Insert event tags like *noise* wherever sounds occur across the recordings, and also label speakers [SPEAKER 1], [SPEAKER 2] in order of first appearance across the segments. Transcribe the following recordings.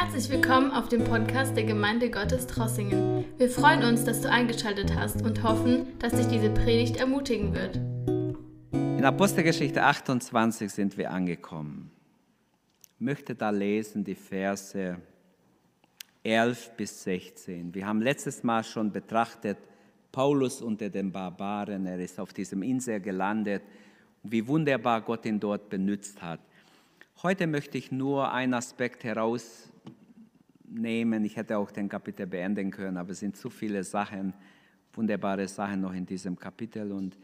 [SPEAKER 1] Herzlich willkommen auf dem Podcast der Gemeinde Gottes Trossingen. Wir freuen uns, dass du eingeschaltet hast und hoffen, dass dich diese Predigt ermutigen wird.
[SPEAKER 2] In Apostelgeschichte 28 sind wir angekommen. Ich möchte da lesen die Verse 11 bis 16. Wir haben letztes Mal schon betrachtet, Paulus unter den Barbaren, er ist auf diesem Insel gelandet, wie wunderbar Gott ihn dort benützt hat. Heute möchte ich nur einen Aspekt herausnehmen. Ich hätte auch den Kapitel beenden können, aber es sind zu viele Sachen, wunderbare Sachen noch in diesem Kapitel und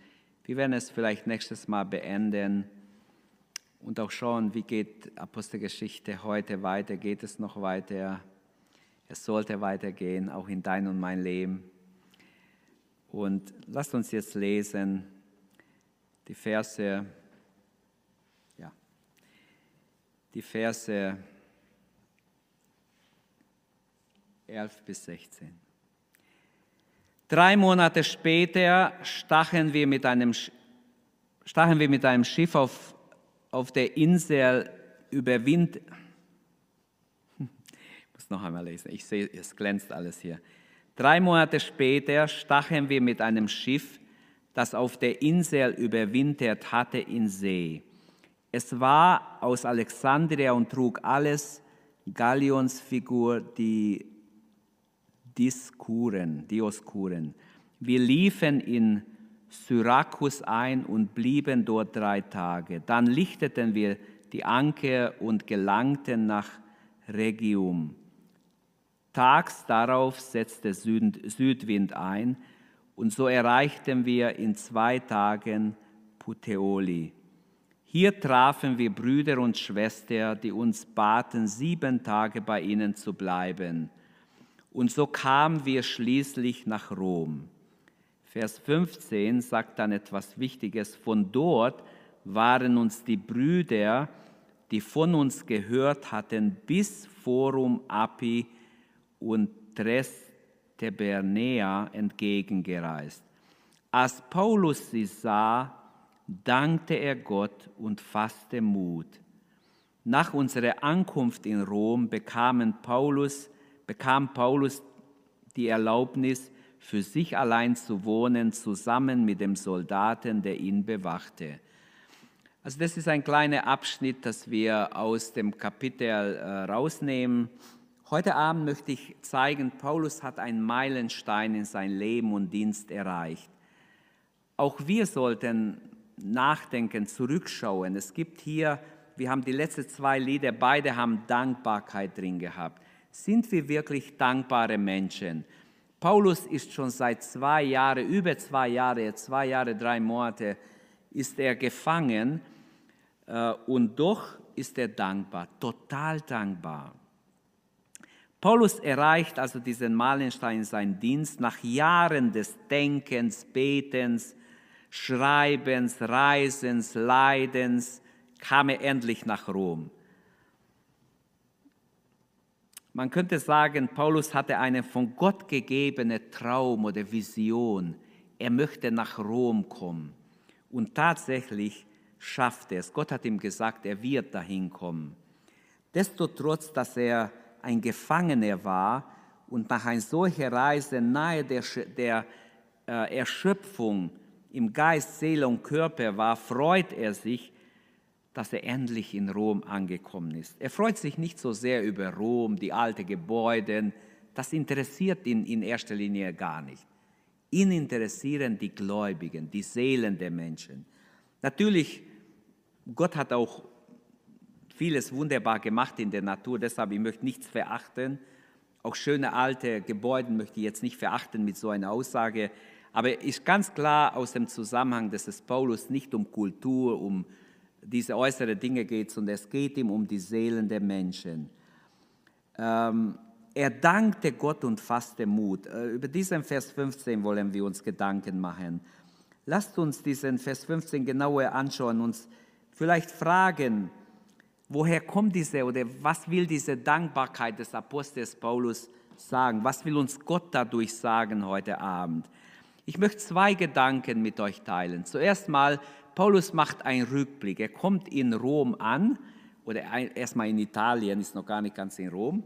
[SPEAKER 2] wir werden es vielleicht nächstes Mal beenden und auch schauen, wie geht Apostelgeschichte heute weiter, geht es noch weiter. Es sollte weitergehen, auch in dein und mein Leben. Und lasst uns jetzt lesen die Verse, ja, die Verse 11 bis 16. Drei Monate später stachen wir mit einem, stachen wir mit einem Schiff auf, auf der Insel über. *laughs* Ich muss noch einmal lesen, ich sehe, es glänzt alles hier. Drei Monate später stachen wir mit einem Schiff, das auf der Insel überwintert hatte, in See. Es war aus Alexandria und trug alles Galionsfigur, die Diskuren, Dioskuren. Wir liefen in Syrakus ein und blieben dort drei Tage. Dann lichteten wir die Anker und gelangten nach Regium. Tags darauf setzte Südwind ein und so erreichten wir in zwei Tagen Puteoli. Hier trafen wir Brüder und Schwestern, die uns baten, sieben Tage bei ihnen zu bleiben. Und so kamen wir schließlich nach Rom. Vers 15 sagt dann etwas Wichtiges. Von dort waren uns die Brüder, die von uns gehört hatten, bis Forum Api und Tres Tebernea entgegengereist. Als Paulus sie sah, dankte er Gott und fasste Mut. Nach unserer Ankunft in Rom bekamen Paulus, bekam Paulus die Erlaubnis, für sich allein zu wohnen, zusammen mit dem Soldaten, der ihn bewachte. Also das ist ein kleiner Abschnitt, das wir aus dem Kapitel äh, rausnehmen. Heute Abend möchte ich zeigen, Paulus hat einen Meilenstein in sein Leben und Dienst erreicht. Auch wir sollten nachdenken, zurückschauen. Es gibt hier, wir haben die letzten zwei Lieder, beide haben Dankbarkeit drin gehabt. Sind wir wirklich dankbare Menschen? Paulus ist schon seit zwei Jahren, über zwei Jahre, zwei Jahre, drei Monate, ist er gefangen äh, und doch ist er dankbar, total dankbar. Paulus erreicht also diesen Meilenstein in seinem Dienst nach Jahren des Denkens, Betens, Schreibens, Reisens, Leidens, kam er endlich nach Rom. Man könnte sagen, Paulus hatte eine von Gott gegebene Traum oder Vision. Er möchte nach Rom kommen. Und tatsächlich schafft er es. Gott hat ihm gesagt, er wird dahin kommen. Desto dass er ein Gefangener war und nach einer solchen Reise nahe der, der äh, Erschöpfung im Geist, Seele und Körper war, freut er sich, dass er endlich in Rom angekommen ist. Er freut sich nicht so sehr über Rom, die alten Gebäude, das interessiert ihn in erster Linie gar nicht. Ihn interessieren die Gläubigen, die Seelen der Menschen. Natürlich, Gott hat auch vieles wunderbar gemacht in der Natur, deshalb ich möchte nichts verachten. Auch schöne alte Gebäude möchte ich jetzt nicht verachten mit so einer Aussage. Aber ist ganz klar aus dem Zusammenhang, dass es Paulus nicht um Kultur, um diese äußeren Dinge geht, sondern es geht ihm um die Seelen der Menschen. Ähm, er dankte Gott und fasste Mut. Äh, über diesen Vers 15 wollen wir uns Gedanken machen. Lasst uns diesen Vers 15 genauer anschauen, und uns vielleicht fragen, Woher kommt diese oder was will diese Dankbarkeit des Apostels Paulus sagen? Was will uns Gott dadurch sagen heute Abend? Ich möchte zwei Gedanken mit euch teilen. Zuerst mal, Paulus macht einen Rückblick. Er kommt in Rom an oder erstmal in Italien, ist noch gar nicht ganz in Rom.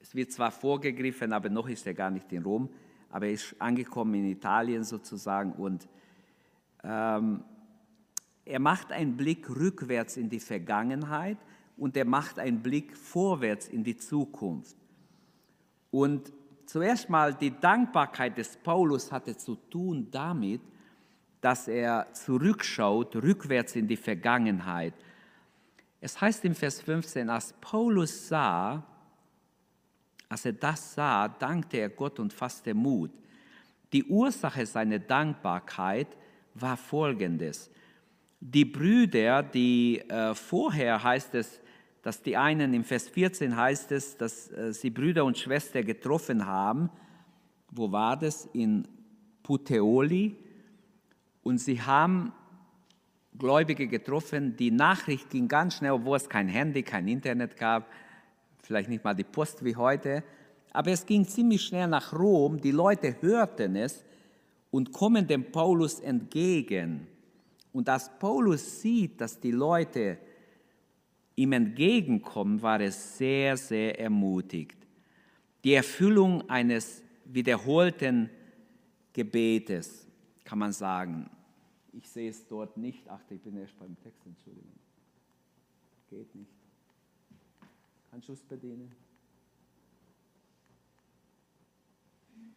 [SPEAKER 2] es wird zwar vorgegriffen, aber noch ist er gar nicht in Rom, aber er ist angekommen in Italien sozusagen und ähm, er macht einen Blick rückwärts in die Vergangenheit und er macht einen Blick vorwärts in die Zukunft. Und zuerst mal die Dankbarkeit des Paulus hatte zu tun damit, dass er zurückschaut, rückwärts in die Vergangenheit. Es heißt im Vers 15, als Paulus sah, als er das sah, dankte er Gott und fasste Mut. Die Ursache seiner Dankbarkeit war folgendes. Die Brüder, die äh, vorher heißt es, dass die einen im Vers 14 heißt es, dass äh, sie Brüder und Schwestern getroffen haben. Wo war das? In Puteoli. Und sie haben Gläubige getroffen. Die Nachricht ging ganz schnell, obwohl es kein Handy, kein Internet gab vielleicht nicht mal die Post wie heute, aber es ging ziemlich schnell nach Rom, die Leute hörten es und kommen dem Paulus entgegen. Und als Paulus sieht, dass die Leute ihm entgegenkommen, war es sehr, sehr ermutigt. Die Erfüllung eines wiederholten Gebetes, kann man sagen. Ich sehe es dort nicht. Ach, ich bin erst beim Text, Entschuldigung. Geht nicht. Anschluss bedienen.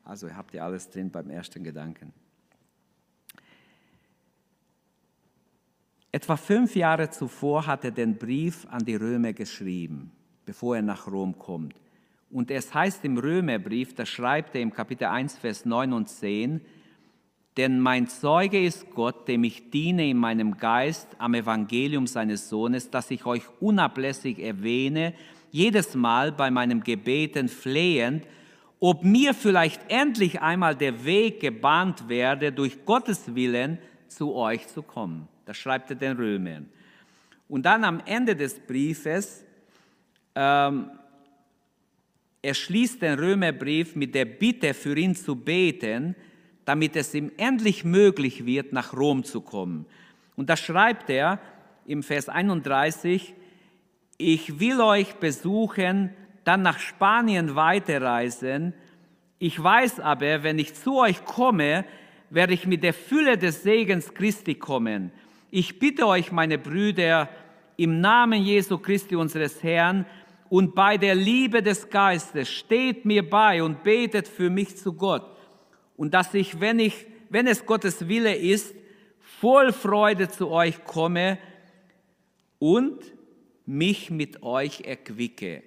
[SPEAKER 2] Also ihr habt ihr alles drin beim ersten Gedanken. Etwa fünf Jahre zuvor hat er den Brief an die Römer geschrieben, bevor er nach Rom kommt. Und es heißt im Römerbrief, da schreibt er im Kapitel 1, Vers 9 und 10, denn mein Zeuge ist Gott, dem ich diene in meinem Geist am Evangelium seines Sohnes, dass ich euch unablässig erwähne, jedes Mal bei meinem Gebeten flehend, ob mir vielleicht endlich einmal der Weg gebahnt werde, durch Gottes Willen zu euch zu kommen. Das schreibt er den Römern. Und dann am Ende des Briefes, ähm, er schließt den Römerbrief mit der Bitte für ihn zu beten, damit es ihm endlich möglich wird, nach Rom zu kommen. Und da schreibt er im Vers 31, ich will euch besuchen, dann nach Spanien weiterreisen. Ich weiß aber, wenn ich zu euch komme, werde ich mit der Fülle des Segens Christi kommen. Ich bitte euch, meine Brüder, im Namen Jesu Christi unseres Herrn und bei der Liebe des Geistes, steht mir bei und betet für mich zu Gott. Und dass ich, wenn ich, wenn es Gottes Wille ist, voll Freude zu euch komme und mich mit euch erquicke.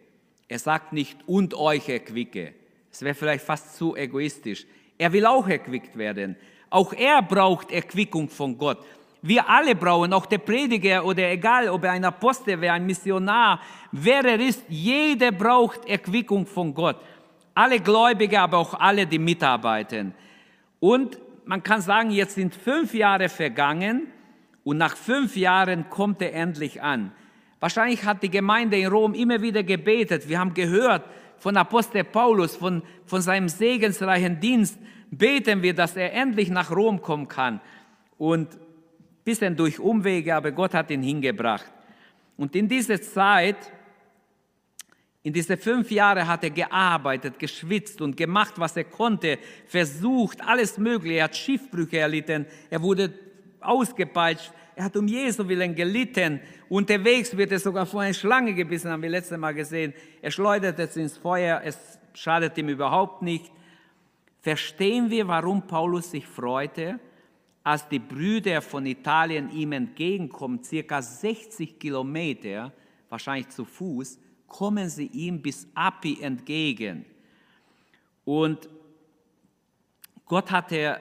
[SPEAKER 2] Er sagt nicht und euch erquicke. Es wäre vielleicht fast zu egoistisch. Er will auch erquickt werden. Auch er braucht Erquickung von Gott. Wir alle brauchen, auch der Prediger oder egal, ob er ein Apostel wäre, ein Missionar, wer er ist, jeder braucht Erquickung von Gott. Alle Gläubige, aber auch alle, die mitarbeiten. Und man kann sagen, jetzt sind fünf Jahre vergangen und nach fünf Jahren kommt er endlich an. Wahrscheinlich hat die Gemeinde in Rom immer wieder gebetet. Wir haben gehört von Apostel Paulus, von, von seinem segensreichen Dienst. Beten wir, dass er endlich nach Rom kommen kann. Und bisschen durch Umwege, aber Gott hat ihn hingebracht. Und in dieser Zeit, in diese fünf Jahre hat er gearbeitet, geschwitzt und gemacht, was er konnte, versucht, alles Mögliche. Er hat Schiffbrüche erlitten, er wurde ausgepeitscht, er hat um Jesu willen gelitten. Unterwegs wird er sogar vor eine Schlange gebissen, haben wir letztes Mal gesehen. Er schleudert es ins Feuer, es schadet ihm überhaupt nicht. Verstehen wir, warum Paulus sich freute, als die Brüder von Italien ihm entgegenkommen, circa 60 Kilometer, wahrscheinlich zu Fuß, kommen sie ihm bis Api entgegen. Und Gott hatte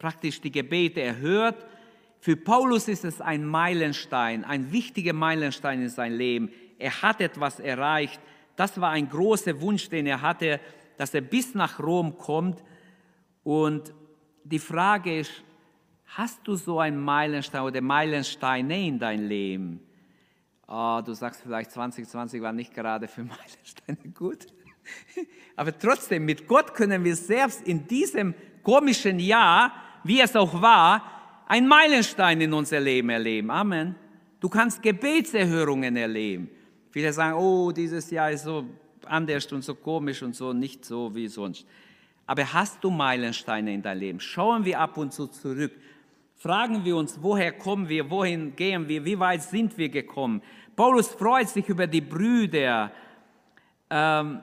[SPEAKER 2] praktisch die Gebete erhört für Paulus ist es ein Meilenstein, ein wichtiger Meilenstein in seinem Leben. Er hat etwas erreicht. Das war ein großer Wunsch, den er hatte, dass er bis nach Rom kommt. Und die Frage ist, hast du so einen Meilenstein oder Meilensteine in dein Leben? Oh, du sagst vielleicht 2020 war nicht gerade für Meilensteine gut. *laughs* Aber trotzdem, mit Gott können wir selbst in diesem komischen Jahr, wie es auch war, ein Meilenstein in unser Leben erleben. Amen. Du kannst Gebetserhörungen erleben. Viele sagen, oh, dieses Jahr ist so anders und so komisch und so, nicht so wie sonst. Aber hast du Meilensteine in deinem Leben? Schauen wir ab und zu zurück. Fragen wir uns, woher kommen wir, wohin gehen wir, wie weit sind wir gekommen? Paulus freut sich über die Brüder. Ähm,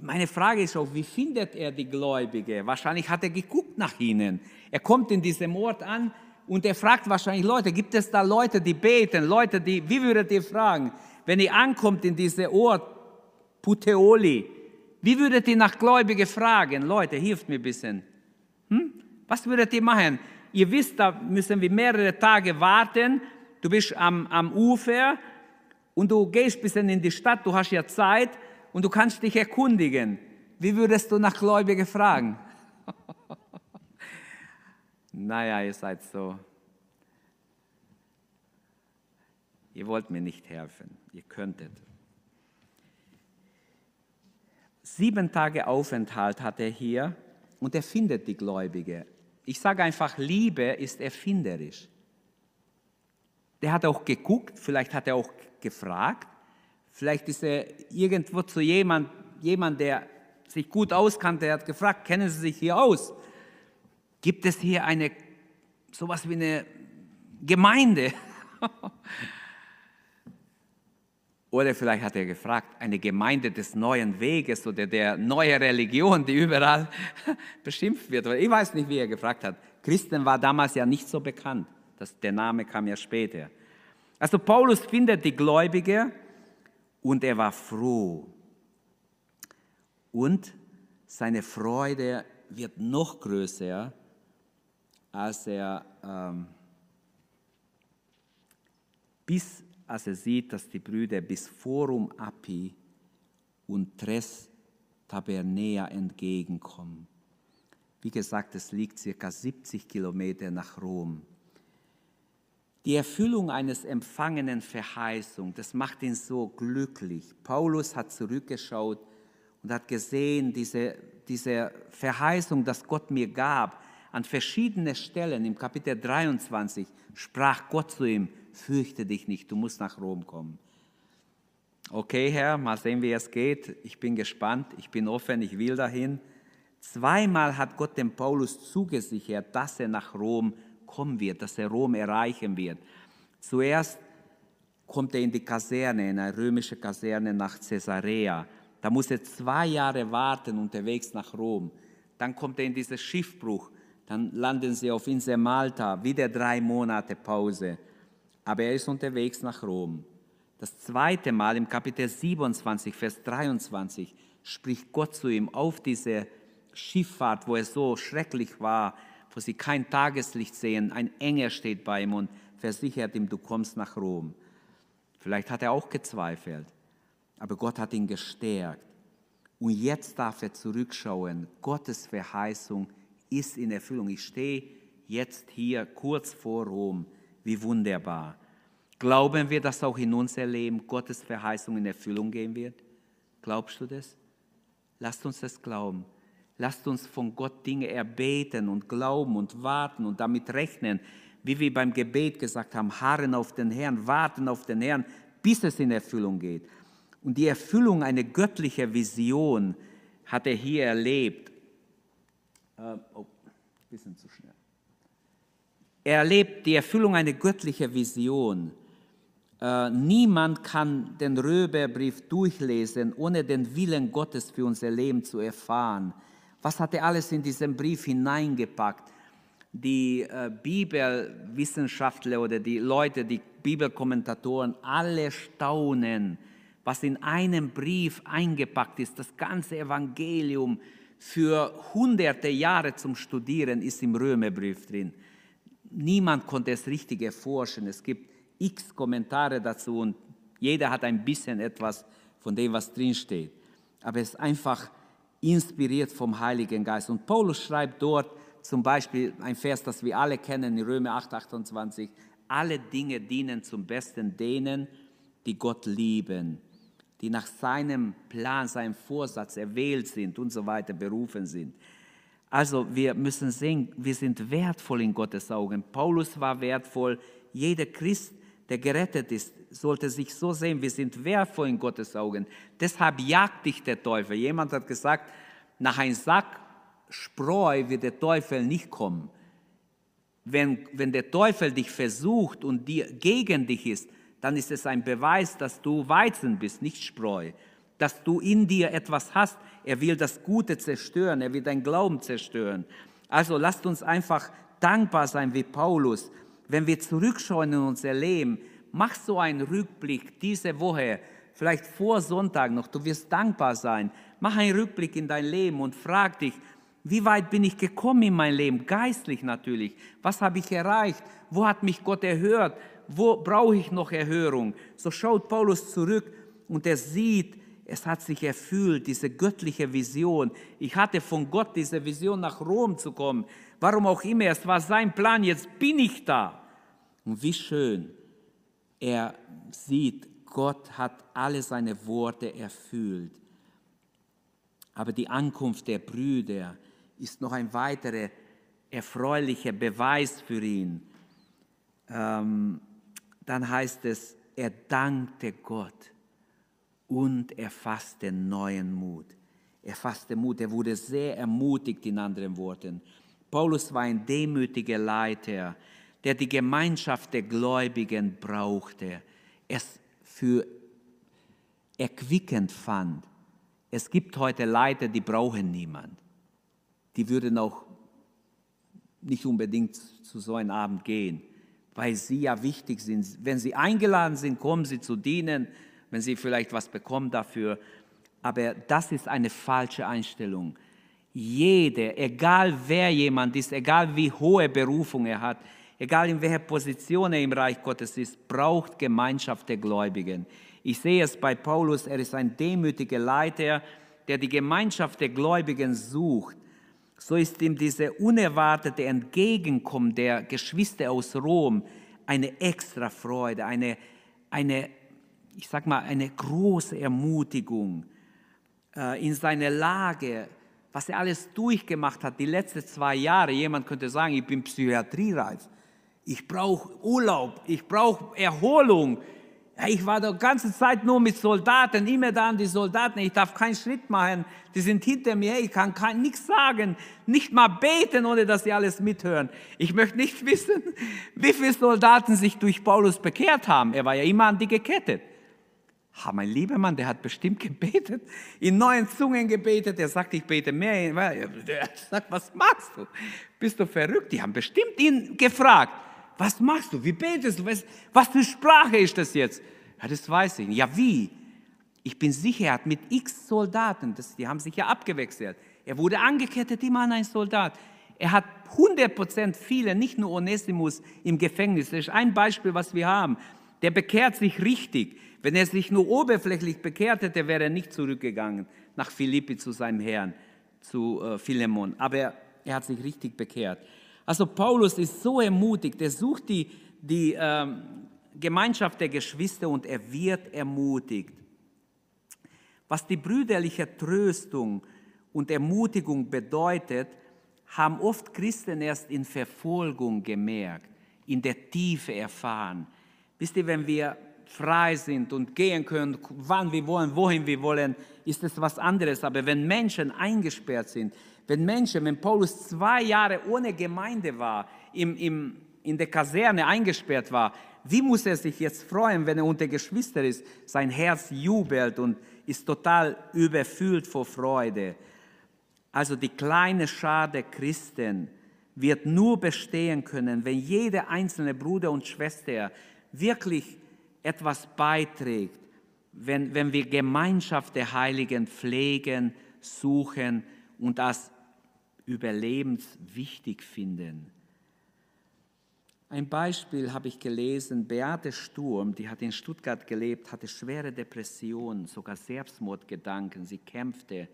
[SPEAKER 2] meine Frage ist auch, wie findet er die Gläubige? Wahrscheinlich hat er geguckt nach ihnen. Er kommt in diesem Ort an und er fragt wahrscheinlich Leute, gibt es da Leute, die beten? Leute, die, wie würdet ihr fragen, wenn ihr ankommt in diesen Ort, Puteoli, wie würdet ihr nach Gläubige fragen? Leute, hilft mir ein bisschen. Hm? Was würdet ihr machen? Ihr wisst, da müssen wir mehrere Tage warten. Du bist am, am Ufer und du gehst ein bisschen in die Stadt, du hast ja Zeit und du kannst dich erkundigen. Wie würdest du nach Gläubigen fragen? *laughs* naja, ihr seid so. Ihr wollt mir nicht helfen. Ihr könntet. Sieben Tage Aufenthalt hat er hier und er findet die Gläubige. Ich sage einfach, Liebe ist erfinderisch. Der hat auch geguckt, vielleicht hat er auch gefragt, vielleicht ist er irgendwo zu jemand, jemand, der sich gut auskannte, er hat gefragt, kennen Sie sich hier aus? Gibt es hier eine, sowas wie eine Gemeinde? *laughs* Oder vielleicht hat er gefragt, eine Gemeinde des neuen Weges oder der neuen Religion, die überall *laughs* beschimpft wird. Ich weiß nicht, wie er gefragt hat. Christen war damals ja nicht so bekannt. Das, der Name kam ja später. Also Paulus findet die Gläubige und er war froh. Und seine Freude wird noch größer, als er ähm, bis als er sieht, dass die Brüder bis Forum Api und Tres Tabernea entgegenkommen. Wie gesagt, es liegt circa 70 Kilometer nach Rom. Die Erfüllung eines empfangenen Verheißung, das macht ihn so glücklich. Paulus hat zurückgeschaut und hat gesehen, diese, diese Verheißung, dass Gott mir gab, an verschiedenen Stellen im Kapitel 23 sprach Gott zu ihm, fürchte dich nicht, du musst nach Rom kommen. Okay, Herr, mal sehen, wie es geht. Ich bin gespannt, ich bin offen, ich will dahin. Zweimal hat Gott dem Paulus zugesichert, dass er nach Rom kommen wird, dass er Rom erreichen wird. Zuerst kommt er in die Kaserne, in eine römische Kaserne nach Caesarea. Da muss er zwei Jahre warten unterwegs nach Rom. Dann kommt er in diesen Schiffbruch. Dann landen sie auf Insel Malta, wieder drei Monate Pause aber er ist unterwegs nach Rom. Das zweite Mal im Kapitel 27, Vers 23 spricht Gott zu ihm auf diese Schifffahrt, wo es so schrecklich war, wo sie kein Tageslicht sehen. Ein Engel steht bei ihm und versichert ihm, du kommst nach Rom. Vielleicht hat er auch gezweifelt, aber Gott hat ihn gestärkt. Und jetzt darf er zurückschauen. Gottes Verheißung ist in Erfüllung. Ich stehe jetzt hier kurz vor Rom. Wie wunderbar. Glauben wir, dass auch in unser Leben Gottes Verheißung in Erfüllung gehen wird? Glaubst du das? Lasst uns das glauben. Lasst uns von Gott Dinge erbeten und glauben und warten und damit rechnen, wie wir beim Gebet gesagt haben, harren auf den Herrn, warten auf den Herrn, bis es in Erfüllung geht. Und die Erfüllung einer göttlichen Vision hat er hier erlebt. Äh, oh, bisschen zu schnell. Er erlebt die Erfüllung einer göttlichen Vision. Äh, niemand kann den Römerbrief durchlesen, ohne den Willen Gottes für unser Leben zu erfahren. Was hat er alles in diesen Brief hineingepackt? Die äh, Bibelwissenschaftler oder die Leute, die Bibelkommentatoren, alle staunen, was in einem Brief eingepackt ist. Das ganze Evangelium für hunderte Jahre zum Studieren ist im Römerbrief drin niemand konnte es richtig erforschen. Es gibt x Kommentare dazu und jeder hat ein bisschen etwas von dem, was drinsteht. Aber es ist einfach inspiriert vom Heiligen Geist. Und Paulus schreibt dort zum Beispiel ein Vers, das wir alle kennen, in Römer 8, 28, alle Dinge dienen zum Besten denen, die Gott lieben, die nach seinem Plan, seinem Vorsatz erwählt sind und so weiter berufen sind. Also wir müssen sehen, wir sind wertvoll in Gottes Augen. Paulus war wertvoll. Jeder Christ, der gerettet ist, sollte sich so sehen, wir sind wertvoll in Gottes Augen. Deshalb jagt dich der Teufel. Jemand hat gesagt, nach einem Sack Spreu wird der Teufel nicht kommen. Wenn, wenn der Teufel dich versucht und dir, gegen dich ist, dann ist es ein Beweis, dass du Weizen bist, nicht Spreu. Dass du in dir etwas hast. Er will das Gute zerstören, er will deinen Glauben zerstören. Also lasst uns einfach dankbar sein wie Paulus. Wenn wir zurückschauen in unser Leben, mach so einen Rückblick diese Woche, vielleicht vor Sonntag noch, du wirst dankbar sein. Mach einen Rückblick in dein Leben und frag dich, wie weit bin ich gekommen in mein Leben? Geistlich natürlich. Was habe ich erreicht? Wo hat mich Gott erhört? Wo brauche ich noch Erhörung? So schaut Paulus zurück und er sieht, es hat sich erfüllt, diese göttliche Vision. Ich hatte von Gott diese Vision, nach Rom zu kommen. Warum auch immer, es war sein Plan, jetzt bin ich da. Und wie schön, er sieht, Gott hat alle seine Worte erfüllt. Aber die Ankunft der Brüder, ist noch ein weiterer erfreulicher Beweis für ihn. Ähm, dann heißt es, er dankte Gott und er fasste neuen Mut. Er fasste Mut, er wurde sehr ermutigt in anderen Worten. Paulus war ein demütiger Leiter, der die Gemeinschaft der Gläubigen brauchte, es für erquickend fand. Es gibt heute Leiter, die brauchen niemand die würden auch nicht unbedingt zu so einem Abend gehen, weil sie ja wichtig sind. Wenn sie eingeladen sind, kommen sie zu dienen, wenn sie vielleicht was bekommen dafür. Aber das ist eine falsche Einstellung. Jeder, egal wer jemand ist, egal wie hohe Berufung er hat, egal in welcher Position er im Reich Gottes ist, braucht Gemeinschaft der Gläubigen. Ich sehe es bei Paulus, er ist ein demütiger Leiter, der die Gemeinschaft der Gläubigen sucht so ist ihm diese unerwartete Entgegenkommen der Geschwister aus Rom eine extra Freude, eine, eine ich sag mal, eine große Ermutigung äh, in seiner Lage, was er alles durchgemacht hat, die letzten zwei Jahre. Jemand könnte sagen, ich bin psychiatriereif, ich brauche Urlaub, ich brauche Erholung, ich war die ganze Zeit nur mit Soldaten, immer da an die Soldaten. Ich darf keinen Schritt machen. Die sind hinter mir. Ich kann nichts sagen, nicht mal beten, ohne dass sie alles mithören. Ich möchte nicht *laughs* wissen, wie viele Soldaten sich durch Paulus bekehrt haben. Er war ja immer an die gekettet. Mein lieber Mann, der hat bestimmt gebetet, in neuen Zungen gebetet. Er sagt, ich bete mehr. Er sagt, was machst du? Bist du verrückt? Die haben bestimmt ihn gefragt was machst du? Wie betest du? Was, was für Sprache ist das jetzt? Ja, das weiß ich nicht. Ja, wie? Ich bin sicher, er hat mit x Soldaten, das, die haben sich ja abgewechselt. Er wurde angekettet immer an einen Soldat. Er hat 100% viele, nicht nur Onesimus im Gefängnis. Das ist ein Beispiel, was wir haben. Der bekehrt sich richtig. Wenn er sich nur oberflächlich bekehrt hätte, wäre er nicht zurückgegangen nach Philippi zu seinem Herrn, zu äh, Philemon. Aber er hat sich richtig bekehrt. Also Paulus ist so ermutigt, er sucht die, die ähm, Gemeinschaft der Geschwister und er wird ermutigt. Was die brüderliche Tröstung und Ermutigung bedeutet, haben oft Christen erst in Verfolgung gemerkt, in der Tiefe erfahren. Wisst ihr, wenn wir frei sind und gehen können, wann wir wollen, wohin wir wollen, ist es was anderes. Aber wenn Menschen eingesperrt sind, wenn Menschen, wenn Paulus zwei Jahre ohne Gemeinde war, im, im, in der Kaserne eingesperrt war, wie muss er sich jetzt freuen, wenn er unter Geschwister ist? Sein Herz jubelt und ist total überfüllt vor Freude. Also die kleine Schar Christen wird nur bestehen können, wenn jeder einzelne Bruder und Schwester wirklich etwas beiträgt, wenn, wenn wir Gemeinschaft der Heiligen pflegen, suchen und als überlebenswichtig finden. Ein Beispiel habe ich gelesen, Beate Sturm, die hat in Stuttgart gelebt, hatte schwere Depressionen, sogar Selbstmordgedanken. Sie kämpfte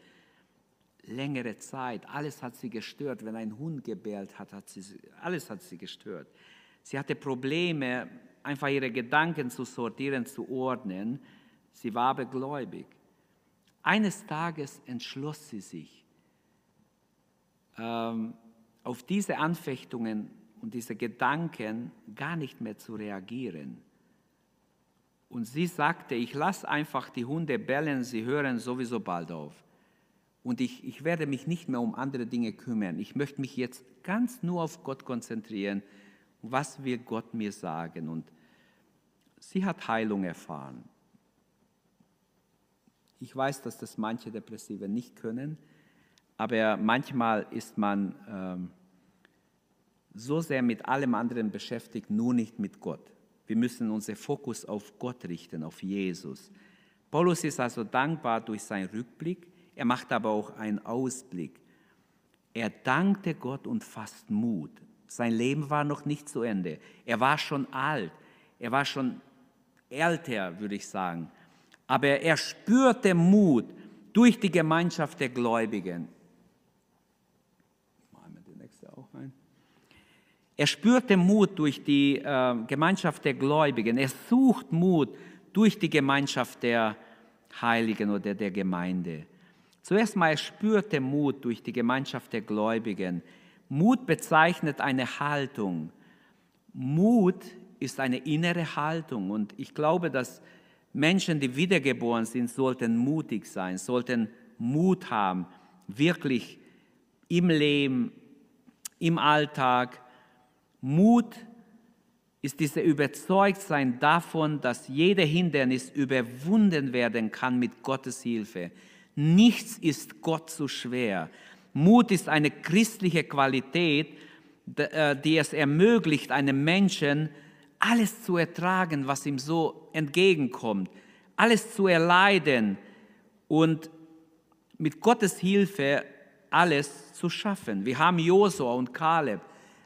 [SPEAKER 2] längere Zeit, alles hat sie gestört. Wenn ein Hund gebellt hat, hat sie, alles hat sie gestört. Sie hatte Probleme, einfach ihre Gedanken zu sortieren, zu ordnen. Sie war aber gläubig. Eines Tages entschloss sie sich, ähm, auf diese Anfechtungen und diese Gedanken gar nicht mehr zu reagieren. Und sie sagte, ich lasse einfach die Hunde bellen, sie hören sowieso bald auf. Und ich, ich werde mich nicht mehr um andere Dinge kümmern. Ich möchte mich jetzt ganz nur auf Gott konzentrieren. Was will Gott mir sagen? Und sie hat Heilung erfahren. Ich weiß, dass das manche Depressive nicht können, aber manchmal ist man ähm, so sehr mit allem anderen beschäftigt, nur nicht mit Gott. Wir müssen unseren Fokus auf Gott richten, auf Jesus. Paulus ist also dankbar durch seinen Rückblick, er macht aber auch einen Ausblick. Er dankte Gott und fasst Mut. Sein Leben war noch nicht zu Ende. Er war schon alt. Er war schon älter, würde ich sagen. Aber er spürte Mut durch die Gemeinschaft der Gläubigen. Er spürte Mut durch die äh, Gemeinschaft der Gläubigen. Er sucht Mut durch die Gemeinschaft der Heiligen oder der Gemeinde. Zuerst mal, er spürte Mut durch die Gemeinschaft der Gläubigen. Mut bezeichnet eine Haltung. Mut ist eine innere Haltung und ich glaube, dass Menschen, die wiedergeboren sind, sollten mutig sein, sollten Mut haben, wirklich im Leben, im Alltag. Mut ist dieses Überzeugtsein davon, dass jede Hindernis überwunden werden kann mit Gottes Hilfe. Nichts ist Gott zu schwer. Mut ist eine christliche Qualität, äh, die es ermöglicht, einem Menschen alles zu ertragen, was ihm so entgegenkommt, alles zu erleiden und mit Gottes Hilfe alles zu schaffen. Wir haben Josua und Kaleb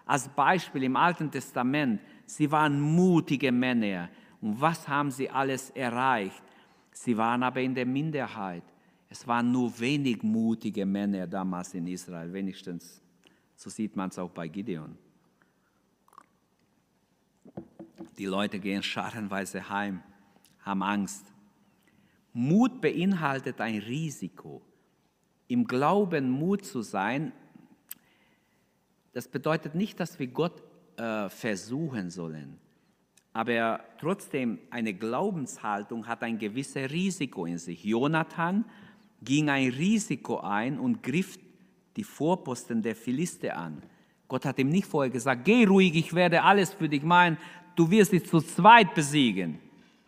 [SPEAKER 2] als Beispiel im Alten Testament. Sie waren mutige Männer. Und was haben sie alles erreicht? Sie waren aber in der Minderheit. Es waren nur wenig mutige Männer damals in Israel, wenigstens so sieht man es auch bei Gideon. Die Leute gehen scharenweise heim, haben Angst. Mut beinhaltet ein Risiko. Im Glauben Mut zu sein, das bedeutet nicht, dass wir Gott äh, versuchen sollen. Aber trotzdem, eine Glaubenshaltung hat ein gewisses Risiko in sich. Jonathan ging ein Risiko ein und griff die Vorposten der Philister an. Gott hat ihm nicht vorher gesagt, geh ruhig, ich werde alles für dich meinen, du wirst sie zu zweit besiegen.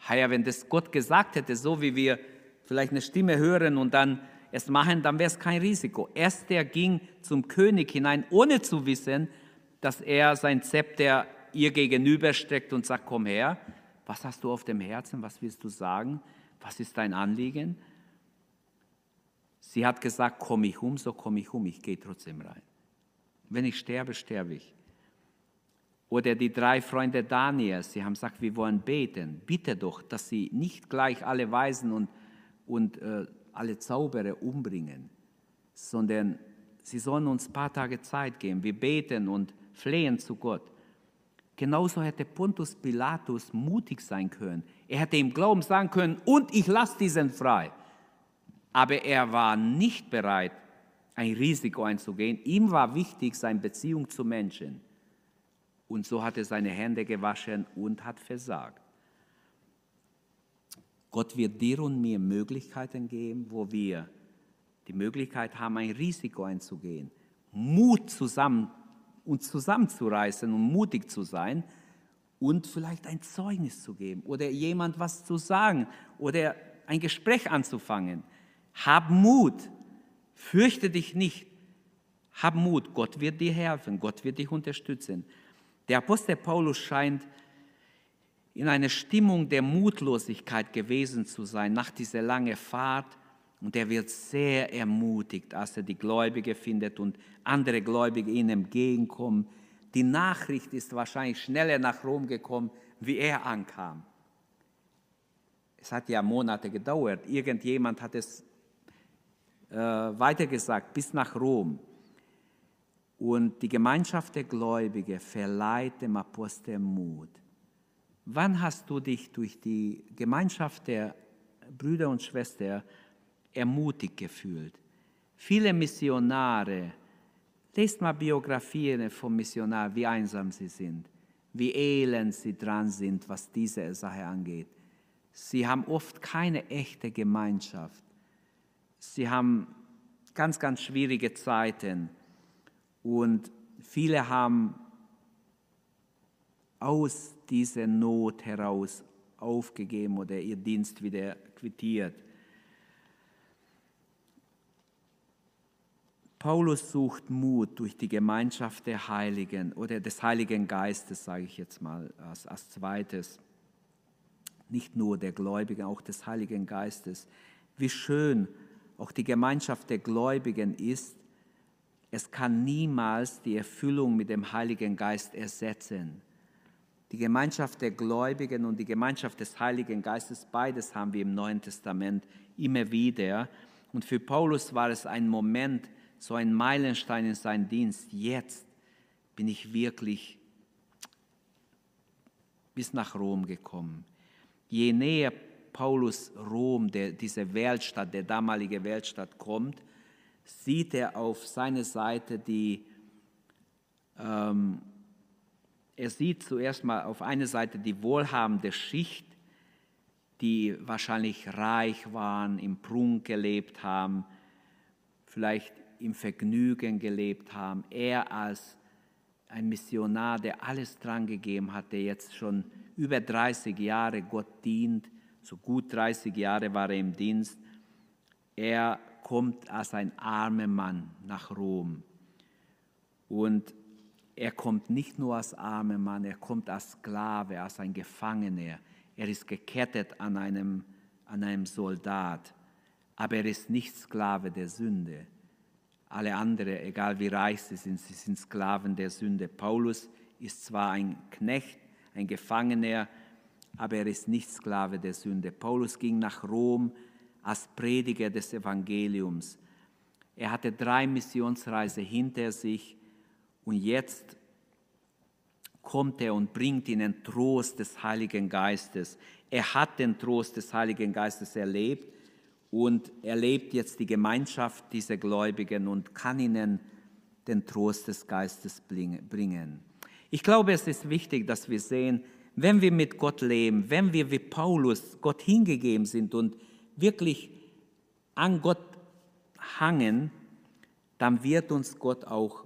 [SPEAKER 2] Ja, wenn das Gott gesagt hätte, so wie wir vielleicht eine Stimme hören und dann es machen, dann wäre es kein Risiko. Erst der ging zum König hinein, ohne zu wissen, dass er sein Zepter ihr gegenüberstreckt und sagt, komm her, was hast du auf dem Herzen, was willst du sagen, was ist dein Anliegen? Sie hat gesagt, komme ich um, so komme ich um, ich gehe trotzdem rein. Wenn ich sterbe, sterbe ich. Oder die drei Freunde Daniels, sie haben gesagt, wir wollen beten. Bitte doch, dass sie nicht gleich alle Weisen und, und äh, alle Zauberer umbringen, sondern sie sollen uns ein paar Tage Zeit geben. Wir beten und flehen zu Gott. Genauso hätte Pontus Pilatus mutig sein können. Er hätte im Glauben sagen können, und ich lasse diesen frei. Aber er war nicht bereit, ein Risiko einzugehen. Ihm war wichtig seine Beziehung zu Menschen. Und so hat er seine Hände gewaschen und hat versagt. Gott wird dir und mir Möglichkeiten geben, wo wir die Möglichkeit haben, ein Risiko einzugehen, Mut zusammen und zusammenzureißen und mutig zu sein und vielleicht ein Zeugnis zu geben oder jemand was zu sagen oder ein Gespräch anzufangen. Hab Mut, fürchte dich nicht. Hab Mut, Gott wird dir helfen, Gott wird dich unterstützen. Der Apostel Paulus scheint in einer Stimmung der Mutlosigkeit gewesen zu sein nach dieser langen Fahrt. Und er wird sehr ermutigt, als er die Gläubige findet und andere Gläubige ihm entgegenkommen. Die Nachricht ist wahrscheinlich schneller nach Rom gekommen, wie er ankam. Es hat ja Monate gedauert. Irgendjemand hat es äh, weitergesagt bis nach Rom. Und die Gemeinschaft der Gläubigen verleiht dem Apostel Mut. Wann hast du dich durch die Gemeinschaft der Brüder und Schwestern ermutigt gefühlt? Viele Missionare, lest mal Biografien von Missionaren, wie einsam sie sind, wie elend sie dran sind, was diese Sache angeht. Sie haben oft keine echte Gemeinschaft. Sie haben ganz, ganz schwierige Zeiten. Und viele haben aus dieser Not heraus aufgegeben oder ihr Dienst wieder quittiert. Paulus sucht Mut durch die Gemeinschaft der Heiligen oder des Heiligen Geistes, sage ich jetzt mal als, als zweites. Nicht nur der Gläubigen, auch des Heiligen Geistes. Wie schön auch die Gemeinschaft der Gläubigen ist, es kann niemals die Erfüllung mit dem Heiligen Geist ersetzen. Die Gemeinschaft der Gläubigen und die Gemeinschaft des Heiligen Geistes, beides haben wir im Neuen Testament immer wieder. Und für Paulus war es ein Moment, so ein Meilenstein in seinem Dienst. Jetzt bin ich wirklich bis nach Rom gekommen. Je näher Paulus Rom, der, diese Weltstadt, der damalige Weltstadt kommt, sieht er auf seine Seite die, ähm, er sieht zuerst mal auf einer Seite die wohlhabende Schicht, die wahrscheinlich reich waren, im Prunk gelebt haben, vielleicht im Vergnügen gelebt haben. Er als ein Missionar, der alles dran gegeben hat, der jetzt schon über 30 Jahre Gott dient, so gut 30 Jahre war er im Dienst. Er kommt als ein armer Mann nach Rom. Und er kommt nicht nur als armer Mann, er kommt als Sklave, als ein Gefangener. Er ist gekettet an einem, an einem Soldat, aber er ist nicht Sklave der Sünde. Alle anderen, egal wie reich sie sind, sie sind Sklaven der Sünde. Paulus ist zwar ein Knecht, ein Gefangener, aber er ist nicht Sklave der Sünde. Paulus ging nach Rom als Prediger des Evangeliums. Er hatte drei Missionsreisen hinter sich und jetzt kommt er und bringt ihnen Trost des Heiligen Geistes. Er hat den Trost des Heiligen Geistes erlebt und erlebt jetzt die Gemeinschaft dieser Gläubigen und kann ihnen den Trost des Geistes bringen. Ich glaube, es ist wichtig, dass wir sehen, wenn wir mit Gott leben, wenn wir wie Paulus Gott hingegeben sind und wirklich an Gott hangen, dann wird uns Gott auch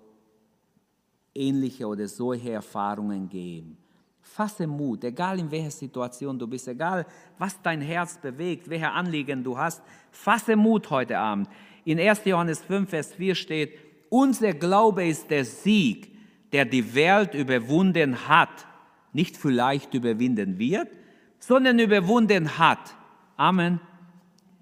[SPEAKER 2] ähnliche oder solche Erfahrungen geben. Fasse Mut, egal in welcher Situation du bist, egal was dein Herz bewegt, welche Anliegen du hast, fasse Mut heute Abend. In 1. Johannes 5, Vers 4 steht, unser Glaube ist der Sieg, der die Welt überwunden hat, nicht vielleicht überwinden wird, sondern überwunden hat. Amen.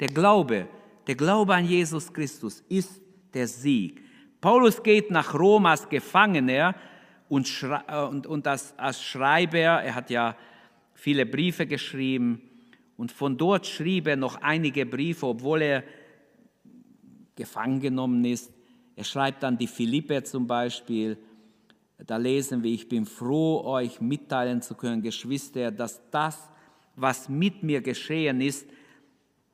[SPEAKER 2] Der Glaube, der Glaube an Jesus Christus ist der Sieg. Paulus geht nach Rom als Gefangener und, äh, und, und als, als Schreiber, er hat ja viele Briefe geschrieben und von dort schrieb er noch einige Briefe, obwohl er gefangen genommen ist. Er schreibt dann die Philippe zum Beispiel. Da lesen wir, ich bin froh, euch mitteilen zu können, Geschwister, dass das, was mit mir geschehen ist,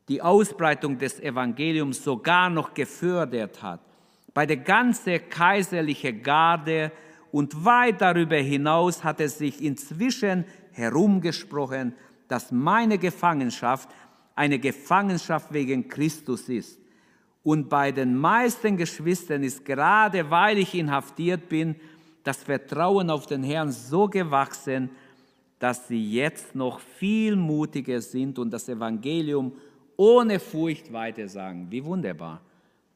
[SPEAKER 2] die Ausbreitung des Evangeliums sogar noch gefördert hat. Bei der ganzen kaiserlichen Garde und weit darüber hinaus hat es sich inzwischen herumgesprochen, dass meine Gefangenschaft eine Gefangenschaft wegen Christus ist. Und bei den meisten Geschwistern ist gerade weil ich inhaftiert bin, das Vertrauen auf den Herrn so gewachsen, dass sie jetzt noch viel mutiger sind und das Evangelium ohne Furcht weitersagen. Wie wunderbar.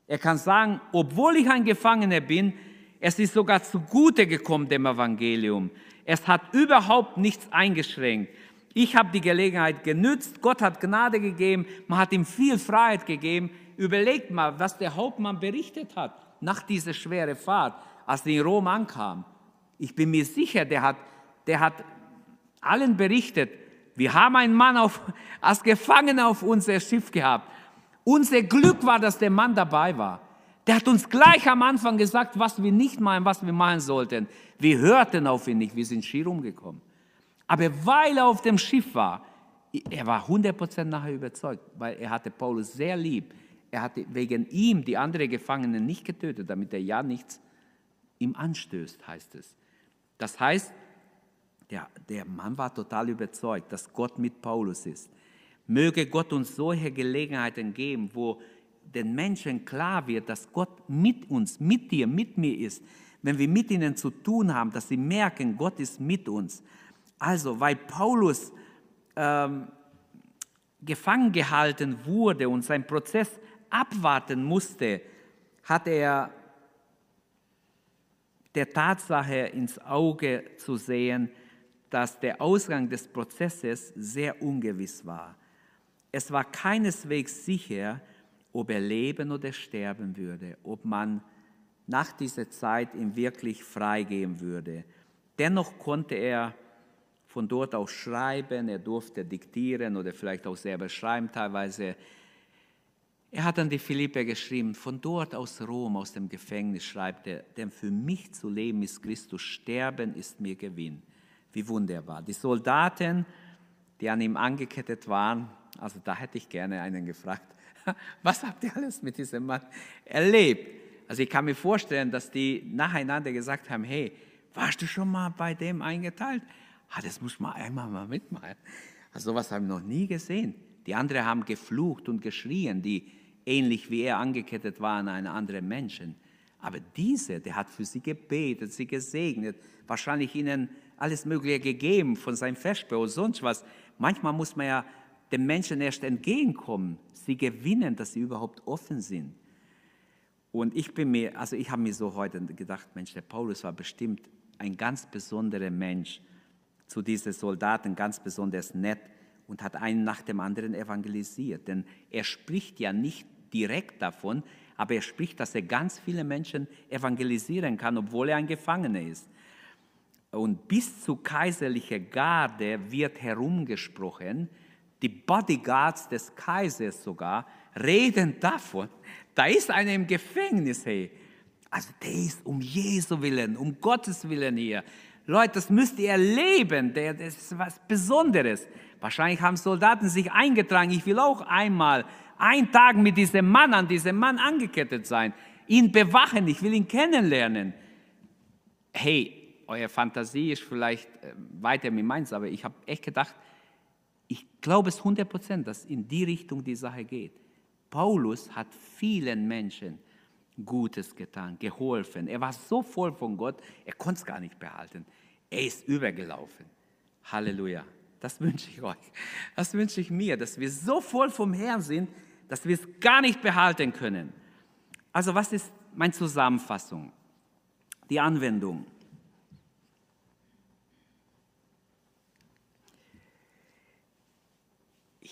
[SPEAKER 2] Er kann sagen, obwohl ich ein Gefangener bin, es ist sogar zugute gekommen dem Evangelium. Es hat überhaupt nichts eingeschränkt. Ich habe die Gelegenheit genützt, Gott hat Gnade gegeben, man hat ihm viel Freiheit gegeben. Überlegt mal, was der Hauptmann berichtet hat nach dieser schweren Fahrt, als er in Rom ankam. Ich bin mir sicher, der hat, der hat allen berichtet, wir haben einen Mann auf, als Gefangener auf unser Schiff gehabt. Unser Glück war, dass der Mann dabei war. Der hat uns gleich am Anfang gesagt, was wir nicht machen, was wir machen sollten. Wir hörten auf ihn nicht, wir sind schier umgekommen. Aber weil er auf dem Schiff war, er war 100% nachher überzeugt, weil er hatte Paulus sehr lieb. Er hatte wegen ihm die anderen Gefangenen nicht getötet, damit er ja nichts ihm anstößt, heißt es. Das heißt, der, der Mann war total überzeugt, dass Gott mit Paulus ist. Möge Gott uns solche Gelegenheiten geben, wo den Menschen klar wird, dass Gott mit uns, mit dir, mit mir ist. Wenn wir mit ihnen zu tun haben, dass sie merken, Gott ist mit uns. Also, weil Paulus ähm, gefangen gehalten wurde und sein Prozess abwarten musste, hat er der Tatsache ins Auge zu sehen, dass der Ausgang des Prozesses sehr ungewiss war. Es war keineswegs sicher, ob er leben oder sterben würde, ob man nach dieser Zeit ihm wirklich freigeben würde. Dennoch konnte er von dort aus schreiben, er durfte diktieren oder vielleicht auch selber schreiben teilweise. Er hat an die Philippe geschrieben, von dort aus Rom, aus dem Gefängnis schreibt er, denn für mich zu leben ist Christus, sterben ist mir Gewinn. Wie wunderbar. Die Soldaten, die an ihm angekettet waren, also da hätte ich gerne einen gefragt, *laughs* was habt ihr alles mit diesem Mann erlebt? Also ich kann mir vorstellen, dass die nacheinander gesagt haben, hey, warst du schon mal bei dem eingeteilt? Ah, das muss man einmal mal mitmachen. Also sowas haben wir noch nie gesehen. Die anderen haben geflucht und geschrien, die ähnlich wie er angekettet waren an andere Menschen. Aber diese, der hat für sie gebetet, sie gesegnet, wahrscheinlich ihnen alles Mögliche gegeben von seinem Versprechen und sonst was. Manchmal muss man ja den Menschen erst entgegenkommen, sie gewinnen, dass sie überhaupt offen sind. Und ich bin mir, also ich habe mir so heute gedacht, Mensch, der Paulus war bestimmt ein ganz besonderer Mensch zu diesen Soldaten, ganz besonders nett und hat einen nach dem anderen evangelisiert. Denn er spricht ja nicht direkt davon, aber er spricht, dass er ganz viele Menschen evangelisieren kann, obwohl er ein Gefangener ist. Und bis zu kaiserlicher Garde wird herumgesprochen, die Bodyguards des Kaisers sogar reden davon, da ist einer im Gefängnis, hey. Also der ist um Jesu Willen, um Gottes Willen hier. Leute, das müsst ihr erleben, das ist was Besonderes. Wahrscheinlich haben Soldaten sich eingetragen, ich will auch einmal einen Tag mit diesem Mann an diesem Mann angekettet sein, ihn bewachen, ich will ihn kennenlernen. Hey, eure Fantasie ist vielleicht äh, weiter wie meins, aber ich habe echt gedacht, ich glaube es 100 Prozent, dass in die Richtung die Sache geht. Paulus hat vielen Menschen Gutes getan, geholfen. Er war so voll von Gott, er konnte es gar nicht behalten. Er ist übergelaufen. Halleluja. Das *laughs* wünsche ich euch. Das wünsche ich mir, dass wir so voll vom Herrn sind, dass wir es gar nicht behalten können. Also was ist meine Zusammenfassung? Die Anwendung.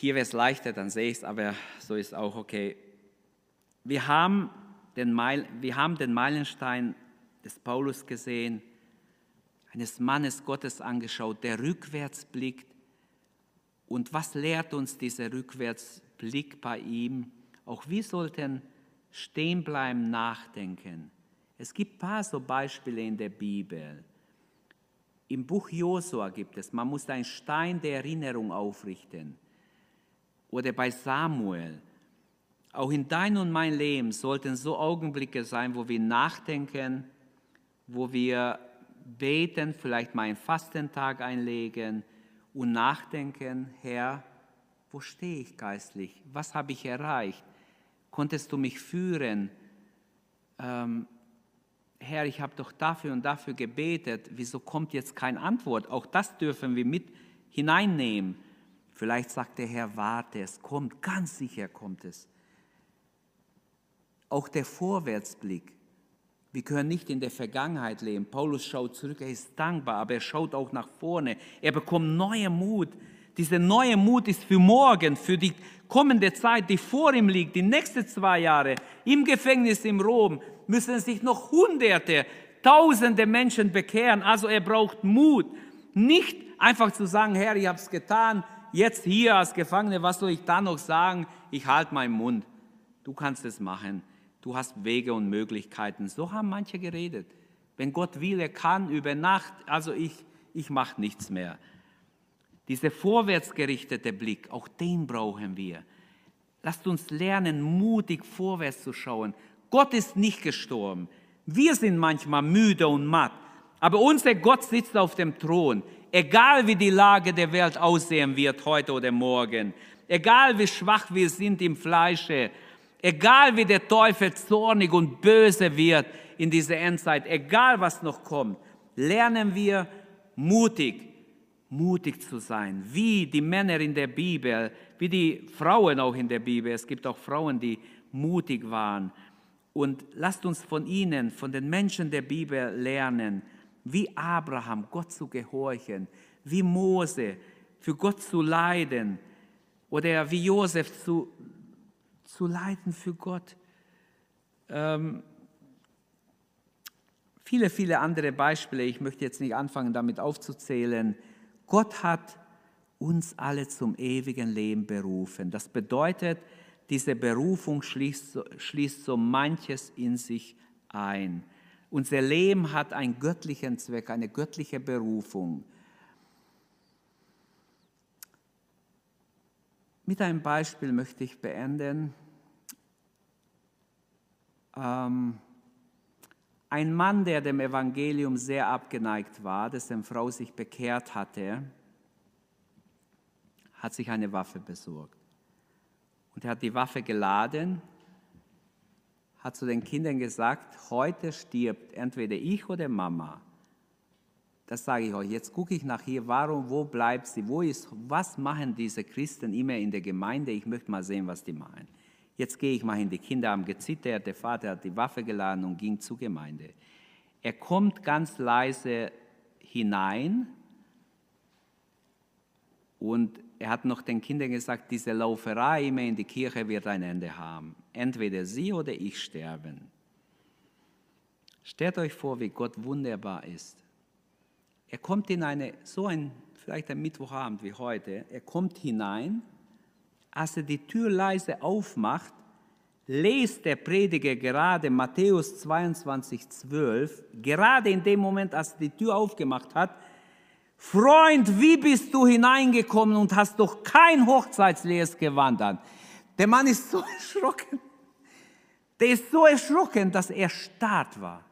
[SPEAKER 2] Hier wäre es leichter, dann sehe ich es, aber so ist auch okay. Wir haben den, Meil, wir haben den Meilenstein des Paulus gesehen, eines Mannes Gottes angeschaut, der rückwärts blickt. Und was lehrt uns dieser Rückwärtsblick bei ihm? Auch wir sollten stehen bleiben, nachdenken. Es gibt ein paar so Beispiele in der Bibel. Im Buch Josua gibt es, man muss einen Stein der Erinnerung aufrichten oder bei Samuel. Auch in dein und mein Leben sollten so Augenblicke sein, wo wir nachdenken, wo wir beten, vielleicht mal einen Fastentag einlegen und nachdenken, Herr, wo stehe ich geistlich? Was habe ich erreicht? Konntest du mich führen? Ähm, Herr, ich habe doch dafür und dafür gebetet. Wieso kommt jetzt keine Antwort? Auch das dürfen wir mit hineinnehmen. Vielleicht sagt der Herr, warte, es kommt, ganz sicher kommt es. Auch der Vorwärtsblick. Wir können nicht in der Vergangenheit leben. Paulus schaut zurück, er ist dankbar, aber er schaut auch nach vorne. Er bekommt neuen Mut. Dieser neue Mut ist für morgen, für die kommende Zeit, die vor ihm liegt, die nächsten zwei Jahre. Im Gefängnis in Rom müssen sich noch Hunderte, Tausende Menschen bekehren. Also er braucht Mut. Nicht einfach zu sagen, Herr, ich habe es getan, jetzt hier als Gefangene, was soll ich da noch sagen? Ich halte meinen Mund. Du kannst es machen. Du hast Wege und Möglichkeiten. So haben manche geredet. Wenn Gott will, er kann über Nacht, also ich, ich mache nichts mehr. Dieser vorwärtsgerichtete Blick, auch den brauchen wir. Lasst uns lernen, mutig vorwärts zu schauen. Gott ist nicht gestorben. Wir sind manchmal müde und matt, Aber unser Gott sitzt auf dem Thron. Egal wie die Lage der Welt aussehen wird heute oder morgen, egal wie schwach wir sind im Fleische, egal wie der Teufel zornig und böse wird in dieser Endzeit, egal was noch kommt, lernen wir mutig, mutig zu sein, wie die Männer in der Bibel, wie die Frauen auch in der Bibel. Es gibt auch Frauen, die mutig waren. Und lasst uns von ihnen, von den Menschen der Bibel lernen, wie Abraham Gott zu gehorchen, wie Mose für Gott zu leiden oder wie Josef zu, zu leiden für Gott. Ähm, viele, viele andere Beispiele, ich möchte jetzt nicht anfangen damit aufzuzählen. Gott hat uns alle zum ewigen Leben berufen. Das bedeutet, diese Berufung schließt, schließt so manches in sich ein. Unser Leben hat einen göttlichen Zweck, eine göttliche Berufung. Mit einem Beispiel möchte ich beenden. Ähm, ein Mann, der dem Evangelium sehr abgeneigt war, dessen Frau sich bekehrt hatte, hat sich eine Waffe besorgt. Und er hat die Waffe geladen, hat zu den Kindern gesagt, heute stirbt entweder ich oder Mama. Das sage ich euch. Jetzt gucke ich nach hier, warum, wo bleibt sie, wo ist, was machen diese Christen immer in der Gemeinde? Ich möchte mal sehen, was die machen. Jetzt gehe ich mal hin. Die Kinder haben gezittert, der Vater hat die Waffe geladen und ging zur Gemeinde. Er kommt ganz leise hinein und er hat noch den Kindern gesagt, diese Lauferei immer in die Kirche wird ein Ende haben. Entweder sie oder ich sterben. Stellt euch vor, wie Gott wunderbar ist. Er kommt in eine, so ein, vielleicht ein Mittwochabend wie heute, er kommt hinein, als er die Tür leise aufmacht, lest der Prediger gerade Matthäus 22, 12, gerade in dem Moment, als er die Tür aufgemacht hat, Freund, wie bist du hineingekommen und hast doch kein Hochzeitsleers gewandert? Der Mann ist so *laughs* erschrocken. Der ist so erschrocken, dass er starrt war.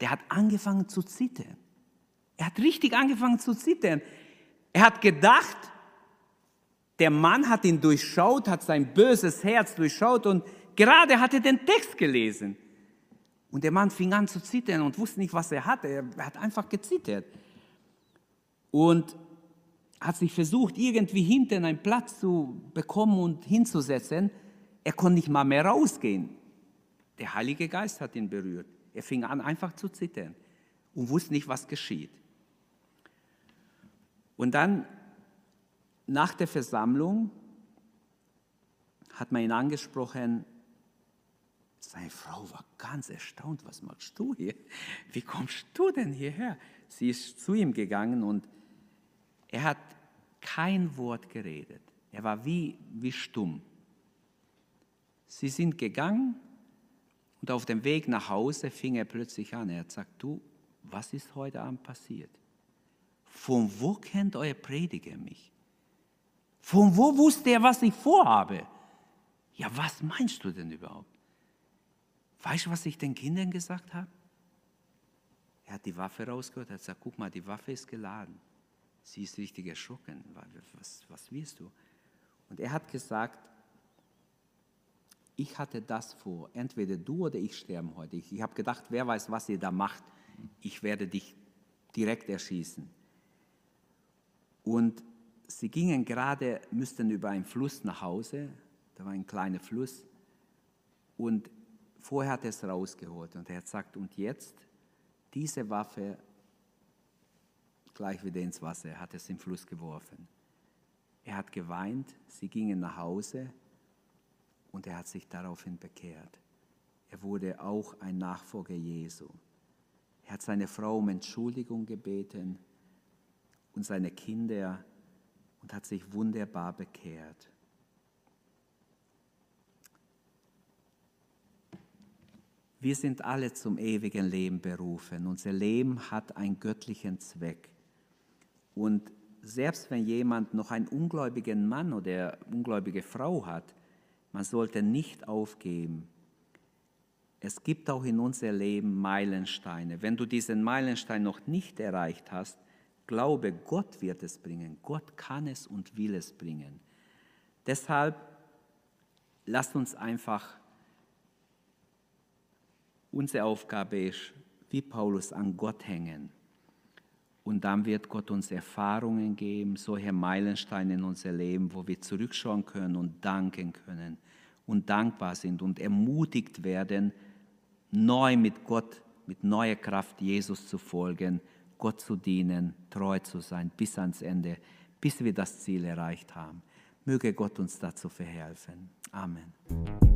[SPEAKER 2] Der hat angefangen zu zittern. Er hat richtig angefangen zu zittern. Er hat gedacht, der Mann hat ihn durchschaut, hat sein böses Herz durchschaut und gerade hat er den Text gelesen. Und der Mann fing an zu zittern und wusste nicht, was er hatte. Er hat einfach gezittert und hat sich versucht, irgendwie hinten einen Platz zu bekommen und hinzusetzen. Er konnte nicht mal mehr rausgehen. Der Heilige Geist hat ihn berührt. Er fing an, einfach zu zittern und wusste nicht, was geschieht. Und dann, nach der Versammlung, hat man ihn angesprochen. Seine Frau war ganz erstaunt. Was machst du hier? Wie kommst du denn hierher? Sie ist zu ihm gegangen und er hat kein Wort geredet. Er war wie, wie stumm. Sie sind gegangen und auf dem Weg nach Hause fing er plötzlich an. Er hat gesagt, du, was ist heute Abend passiert? Von wo kennt euer Prediger mich? Von wo wusste er, was ich vorhabe? Ja, was meinst du denn überhaupt? Weißt du, was ich den Kindern gesagt habe? Er hat die Waffe rausgeholt, er hat gesagt, guck mal, die Waffe ist geladen. Sie ist richtig erschrocken. Was, was wirst du? Und er hat gesagt, ich hatte das vor. Entweder du oder ich sterben heute. Ich, ich habe gedacht, wer weiß, was ihr da macht. Ich werde dich direkt erschießen. Und sie gingen gerade, müssten über einen Fluss nach Hause. Da war ein kleiner Fluss. Und vorher hat er es rausgeholt. Und er hat gesagt, und jetzt, diese Waffe gleich wieder ins Wasser. Er hat es im Fluss geworfen. Er hat geweint, sie gingen nach Hause und er hat sich daraufhin bekehrt. Er wurde auch ein Nachfolger Jesu. Er hat seine Frau um Entschuldigung gebeten und seine Kinder und hat sich wunderbar bekehrt. Wir sind alle zum ewigen Leben berufen. Unser Leben hat einen göttlichen Zweck. Und selbst wenn jemand noch einen ungläubigen Mann oder ungläubige Frau hat, man sollte nicht aufgeben. es gibt auch in unser Leben Meilensteine. Wenn du diesen Meilenstein noch nicht erreicht hast, glaube, Gott wird es bringen. Gott kann es und will es bringen. Deshalb lasst uns einfach, unsere Aufgabe ist, wie Paulus an Gott hängen. Und dann wird Gott uns Erfahrungen geben, solche Meilensteine in unser Leben, wo wir zurückschauen können und danken können und dankbar sind und ermutigt werden, neu mit Gott, mit neuer Kraft Jesus zu folgen, Gott zu dienen, treu zu sein bis ans Ende, bis wir das Ziel erreicht haben. Möge Gott uns dazu verhelfen. Amen.